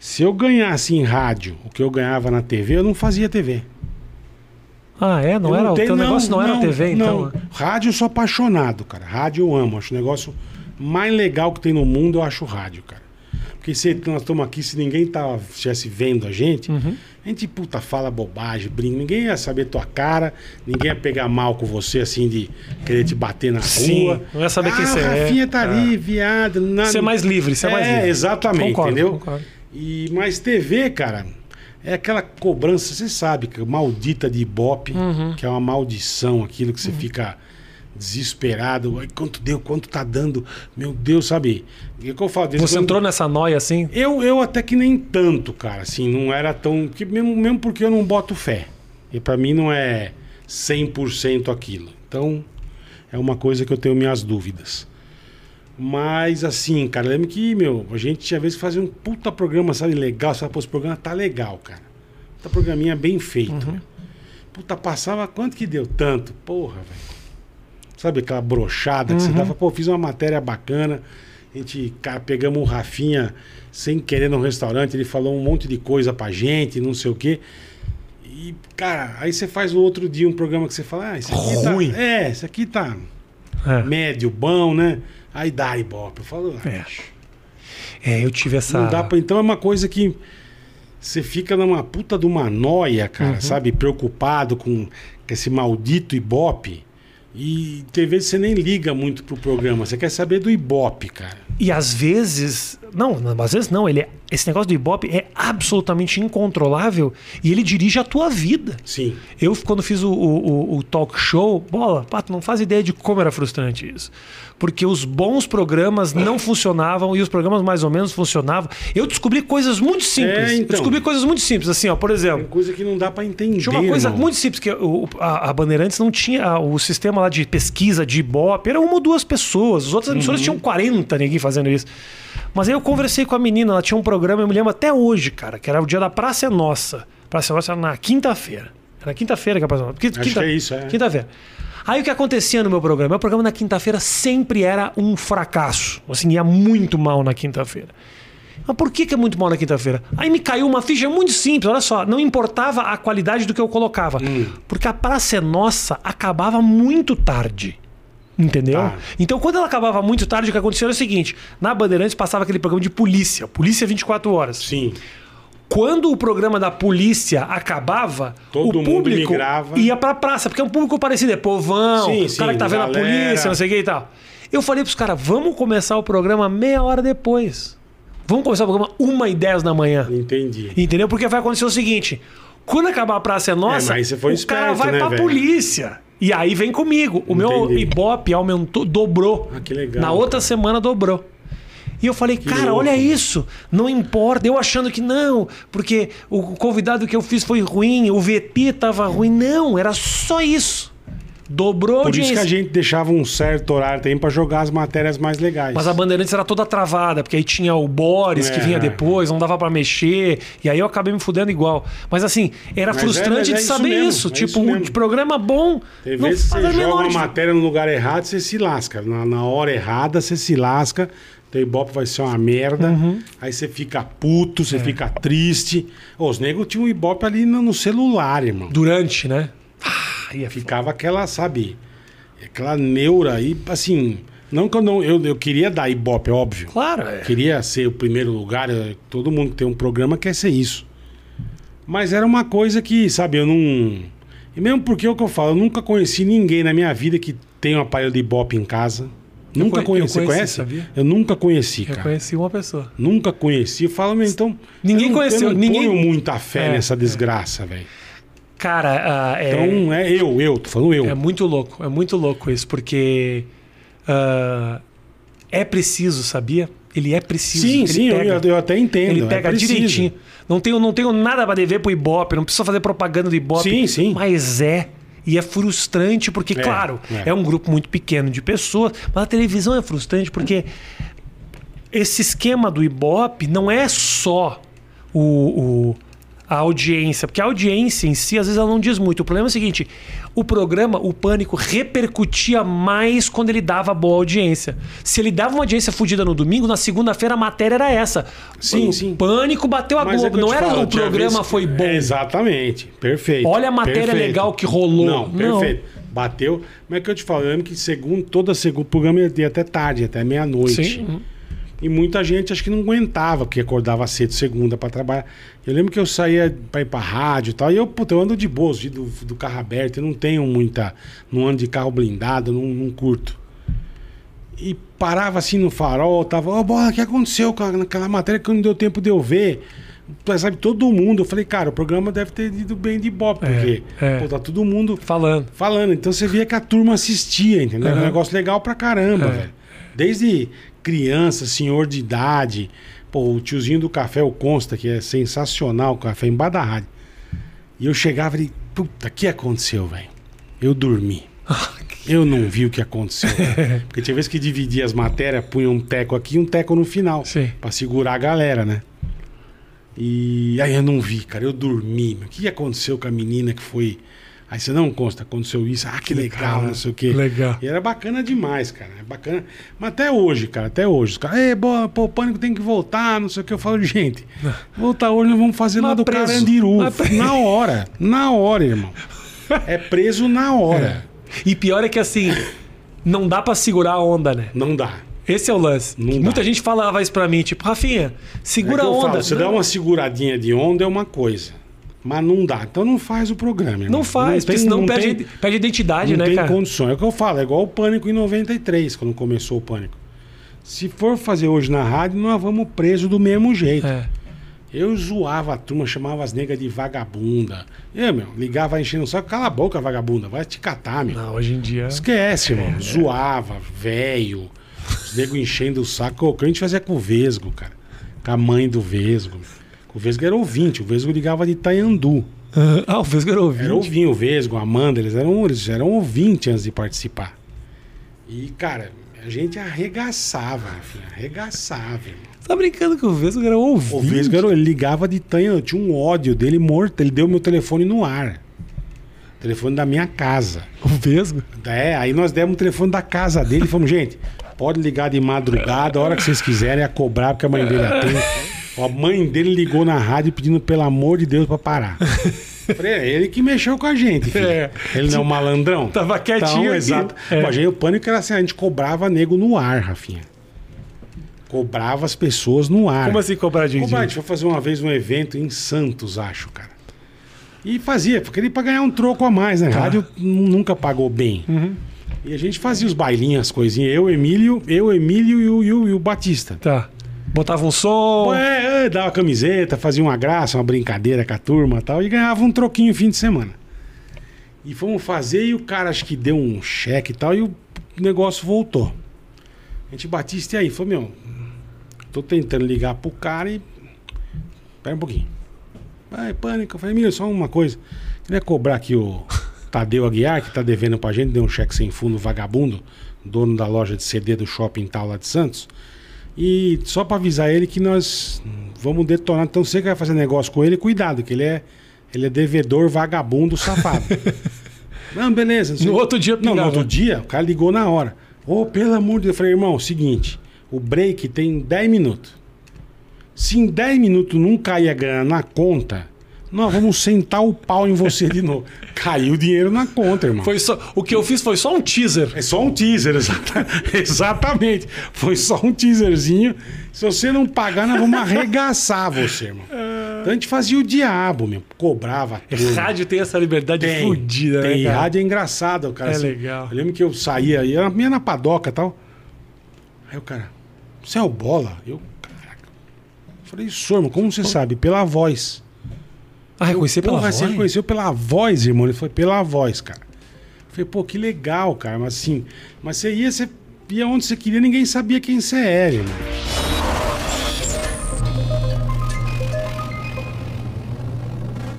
Se eu ganhasse em rádio o que eu ganhava na TV, eu não fazia TV. Ah, é? Não Eu era? o tenho- teu negócio não, era a TV, então? Não. Rádio eu sou apaixonado, cara. Rádio eu amo. Acho o negócio mais legal que tem no mundo, eu acho o rádio, cara. Porque se nós estamos aqui, se ninguém tá, estivesse vendo a gente, Uhum. a gente, puta, fala bobagem, brinca. Ninguém ia saber tua cara, ninguém ia pegar mal com você, assim, de querer te bater na Sim, rua. não ia saber quem ah, você o é. Rafinha tá ali, viado. Nada. Ser mais livre, ser mais É, livre. exatamente, Concordo, entendeu? concordo. E, mas TV, cara, é aquela cobrança, você sabe, que maldita de Ibope, Uhum. que é uma maldição, aquilo que você fica desesperado. Ai, quanto deu, quanto tá dando? Meu Deus, sabe? E o que eu falo, Você quando- entrou nessa noia assim? eu, eu até que nem tanto, cara, assim, não era tão. Que mesmo, mesmo porque eu não boto fé. E pra mim não é 100% aquilo. Então, é uma coisa que eu tenho minhas dúvidas. Mas, assim, cara, lembro que, meu, a gente tinha vezes que fazia um puta programa, sabe, legal. Sabe, pô, esse programa tá legal, cara. Puta programinha bem feito, meu. Puta, passava quanto que deu? Tanto. Porra, velho. Sabe aquela brochada que você dava? Pô, fiz uma matéria bacana. A gente, cara, pegamos o Rafinha sem querer num restaurante. Ele falou um monte de coisa pra gente, não sei o quê. E, cara, aí você faz o outro dia um programa que você fala, ah, esse aqui Ruim. tá. É, esse aqui tá É. médio, bom, né? Aí dá ibope. Eu falo, ah, É. É, eu tive essa. não dá pra. Então é uma coisa que você fica numa puta de uma noia, cara, Uhum. sabe? Preocupado com esse maldito ibope. E tem vezes você nem liga muito pro programa. Você quer saber do ibope, cara. E às vezes. Não, não, às vezes não. Ele é- esse negócio do Ibope é absolutamente incontrolável e ele dirige a tua vida. Sim. Eu, quando fiz o, o- o- talk show, bola, Pato, não faz ideia de como era frustrante isso. Porque os bons programas não funcionavam e os programas mais ou menos funcionavam. Eu descobri coisas muito simples. É, Eu então. descobri coisas muito simples, assim, ó, por Tem exemplo. coisa que não dá pra entender. Tinha uma coisa irmão. muito simples, que a, a Bandeirantes não tinha o sistema lá de pesquisa de Ibope, era uma ou duas pessoas. As outras emissoras tinham 40 ninguém fazendo isso. Mas aí eu conversei com a menina, ela tinha um programa, eu me lembro até hoje, cara, que era o dia da Praça é Nossa. Praça é Nossa era na quinta-feira. Era quinta-feira que a Praça é Nossa. Porque Acho que é isso, é. Quinta-feira. Aí o que acontecia no meu programa? Meu programa na quinta-feira sempre era um fracasso. Assim, ia muito mal na quinta-feira. Mas por que, que é muito mal na quinta-feira? Aí me caiu uma ficha muito simples, olha só, não importava a qualidade do que eu colocava. Hum. Porque a Praça é Nossa acabava muito tarde. Entendeu? Tá. Então, quando ela acabava muito tarde, o que acontecia era o seguinte: na Bandeirantes passava aquele programa de polícia, polícia 24 horas. Sim. Quando o programa da polícia acabava, Todo o mundo público migrava. ia pra praça, porque é um público parecido, é povão, Sim, o sim, cara que tá vendo a galera. polícia, não sei o que e tal. Eu falei pros caras, vamos começar o programa meia hora depois. Vamos começar o programa uma e dez da manhã. Entendi. Entendeu? Porque vai acontecer o seguinte: quando acabar a Praça é Nossa, É, você foi o cara esperto, vai né, pra velho? polícia. E aí vem comigo. O meu Entendi. Ibope aumentou, dobrou. Ah, que legal. Na outra semana dobrou. E eu falei, cara, louco. olha isso, não importa. Eu achando que não, porque o convidado que eu fiz foi ruim, o VT tava ruim. Não, era só isso. Dobrou Por isso que a gente deixava um certo horário também pra jogar as matérias mais legais. Mas a Bandeirantes era toda travada, porque aí tinha o Boris que É. vinha depois, não dava pra mexer, e aí eu acabei me fudendo igual. Mas assim, era Mas é, frustrante mas é de saber isso. é tipo, isso um mesmo. programa bom Tem vezes que você joga uma matéria no lugar errado, você se lasca. Na, na hora errada, você se lasca. Teu Ibope vai ser uma merda. Uhum. Aí você fica puto, É. você fica triste. Ô, os negros tinham um Ibope ali no, no celular, irmão. Durante, né? Ah, ia ficar. Ficava aquela, sabe? Aquela neura aí, assim. Não que eu não. Eu, eu queria dar Ibope, óbvio. Claro, é. Queria ser o primeiro lugar. eu- Todo mundo que tem um programa quer ser isso. Mas era uma coisa que, sabe, eu não. E mesmo porque é o que eu falo, eu nunca conheci ninguém na minha vida que tem um aparelho de Ibope em casa. Eu nunca conhe- eu conheci. Você conheci, conhece? sabia? Eu nunca conheci, Eu cara. conheci uma pessoa. Nunca conheci. Eu falo, mas então. Ninguém eu não, conheceu, Eu não ninguém- ponho muita fé É, nessa desgraça, velho. Cara, ah, é, Então é eu, eu, tô falando eu. é muito louco, é muito louco isso, porque ah, é preciso, sabia? Ele é preciso. sim, ele sim, eu, pega. eu até entendo. Ele é pega preciso. direitinho. Não tenho, não tenho nada pra dever pro Ibope, não preciso fazer propaganda do Ibope. Sim, sim. Mas é. E é frustrante porque, É, claro, é. é. um grupo muito pequeno de pessoas, mas a televisão é frustrante porque esse esquema do Ibope não é só o, o- a audiência, porque a audiência em si, às vezes, ela não diz muito. O problema é o seguinte: o programa, o pânico, repercutia mais quando ele dava boa audiência. Se ele dava uma audiência fodida no domingo, na segunda-feira a matéria era essa. Sim, o sim. Pânico bateu a Mas é Globo. eu não era falo, o programa foi bom. É, exatamente. Perfeito. Olha a matéria Perfeito. legal que rolou. Não, Não. perfeito. Bateu. Mas é que eu te falo, eu lembro que segundo, toda segunda, o programa ia até tarde, até meia-noite. Sim. E muita gente acho que não aguentava, porque acordava cedo segunda pra trabalhar. Eu lembro que eu saía pra ir pra rádio e tal, e eu, puta, eu ando de boas, de- do, do carro aberto, eu não tenho muita. Não ando de carro blindado, não, não curto. E parava assim no farol, tava, ô, bola, o que aconteceu com a- naquela matéria que não deu tempo de eu ver? Sabe, todo mundo. Eu falei, cara, o programa deve ter ido bem de boa, porque é. pô, tá todo mundo Falando. falando. Então você via que a turma assistia, entendeu? Era um negócio legal pra caramba, É. velho. Desde criança, senhor de idade. Pô, o tiozinho do café, o Consta, que é sensacional, o café embaixo da rádio. E eu chegava e puta, o que aconteceu, velho? Eu dormi. Eu não vi o que aconteceu. Porque tinha vezes que dividia as matérias, punha um teco aqui e um teco no final. Sim. Pra segurar a galera, né? E aí eu não vi, cara. Eu dormi. O que aconteceu com a menina que foi. Aí você não consta, aconteceu isso. Ah, que legal, Legal, né? não sei o quê. Legal. E era bacana demais, cara. É bacana. Mas até hoje, cara, até hoje. Os caras, Ei, boa, pô, o pânico tem que voltar, não sei o que. Eu falo, gente, voltar hoje nós vamos fazer lá Mas do preso. Carandiru. Mas. Na hora. Na hora, irmão. É preso na hora. E pior é que assim, não dá pra segurar a onda, né? Não dá. Esse é o lance. Não dá. Muita gente falava isso pra mim, tipo, Rafinha, É segura que a onda. falo, você dá Não. uma seguradinha de onda é uma coisa. Mas não dá. Então não faz o programa. irmão. Não faz, porque tem- senão não perde, tem- perde identidade, não né, tem cara? condições. É o que eu falo, é igual o Pânico em 93, quando começou o Pânico. Se for fazer hoje na rádio, nós vamos preso do mesmo jeito. É. Eu zoava a turma, chamava as negas de vagabunda. Eu, meu, ligava enchendo o saco, cala a boca, vagabunda, vai te catar, meu. Não, hoje em dia. Esquece, irmão. Zoava, velho. Os negros enchendo o saco. O que a gente fazia com o Vesgo, cara. Com a mãe do Vesgo. O Vesgo era ouvinte, o Vesgo ligava de Itaiandu. Ah, o Vesgo era ouvinte. Era ouvinte, o Vesgo, a Amanda, eles eram, eles eram ouvintes antes de participar. E, cara, a gente arregaçava, filho, arregaçava. tá brincando que o Vesgo era ouvinte? O Vesgo, era- ele ligava de Itanha, eu tinha um ódio dele morto, ele deu meu telefone no ar. Telefone da minha casa. O Vesgo? É, aí nós demos o telefone da casa dele e falamos, gente, pode ligar de madrugada, a hora que vocês quiserem, a cobrar, porque a mãe dele atende. A mãe dele ligou na rádio pedindo, pelo amor de Deus, pra parar. Falei, é ele que mexeu com a gente. É. Ele não é um malandrão? Tava quietinho Então, exato. É. A gente, o pânico era assim, a gente cobrava nego no ar, Rafinha. Cobrava as pessoas no ar. Como assim cobrar de Como a gente foi fazer uma vez um evento em Santos, acho, cara. E fazia, porque ele pra ganhar um troco a mais, né? Tá. Rádio nu- nunca pagou bem. Uhum. E a gente fazia os bailinhos, as coisinhas. Eu, Emílio, eu, Emílio e o, e o, e o Batista. Tá. Botava um som. É, é, dava camiseta, fazia uma graça, uma brincadeira com a turma e tal, e ganhava um troquinho fim de semana. E fomos fazer e o cara acho que deu um cheque e tal, e o negócio voltou. A gente Batista e aí, falou, meu, tô tentando ligar pro cara e. Pera um pouquinho. Vai, pânico. Eu falei, Emílio, só uma coisa. Queria cobrar aqui o Tadeu Aguiar, que tá devendo pra gente, deu um cheque sem fundo vagabundo, dono da loja de CD do shopping tal lá de Santos. E só pra avisar ele que nós vamos detonar. Então você que vai fazer negócio com ele, cuidado, que ele é, ele é devedor vagabundo safado. Não, beleza. não No outro dia Não, no outro dia, o cara ligou na hora. Ô, pelo amor de Deus. Eu falei, irmão, seguinte, o break tem 10 minutos. Se em 10 minutos não cair a grana na conta, nós vamos sentar o pau em você de novo. Caiu o dinheiro na conta, irmão. Foi só, o que eu fiz foi só um teaser. É só um teaser, exata- exatamente. Foi só um teaserzinho. Se você não pagar, nós vamos arregaçar você, irmão. Então a gente fazia o diabo, meu. Cobrava a turma. Rádio tem essa liberdade Tem, fodida, tem. né, cara? rádio é engraçado, cara. É legal. Eu lembro que eu saía, ia na- ia na padoca e tal. Aí o cara, você é o bola? Eu, caraca. Falei, sou, irmão, como você sabe? Pela voz. Ah, reconhecer pela Porra, voz? Você reconheceu pela voz, irmão. Ele foi pela voz, cara. Eu falei, pô, que legal, cara. Mas assim, mas você ia, você ia onde você queria, ninguém sabia quem você era, irmão.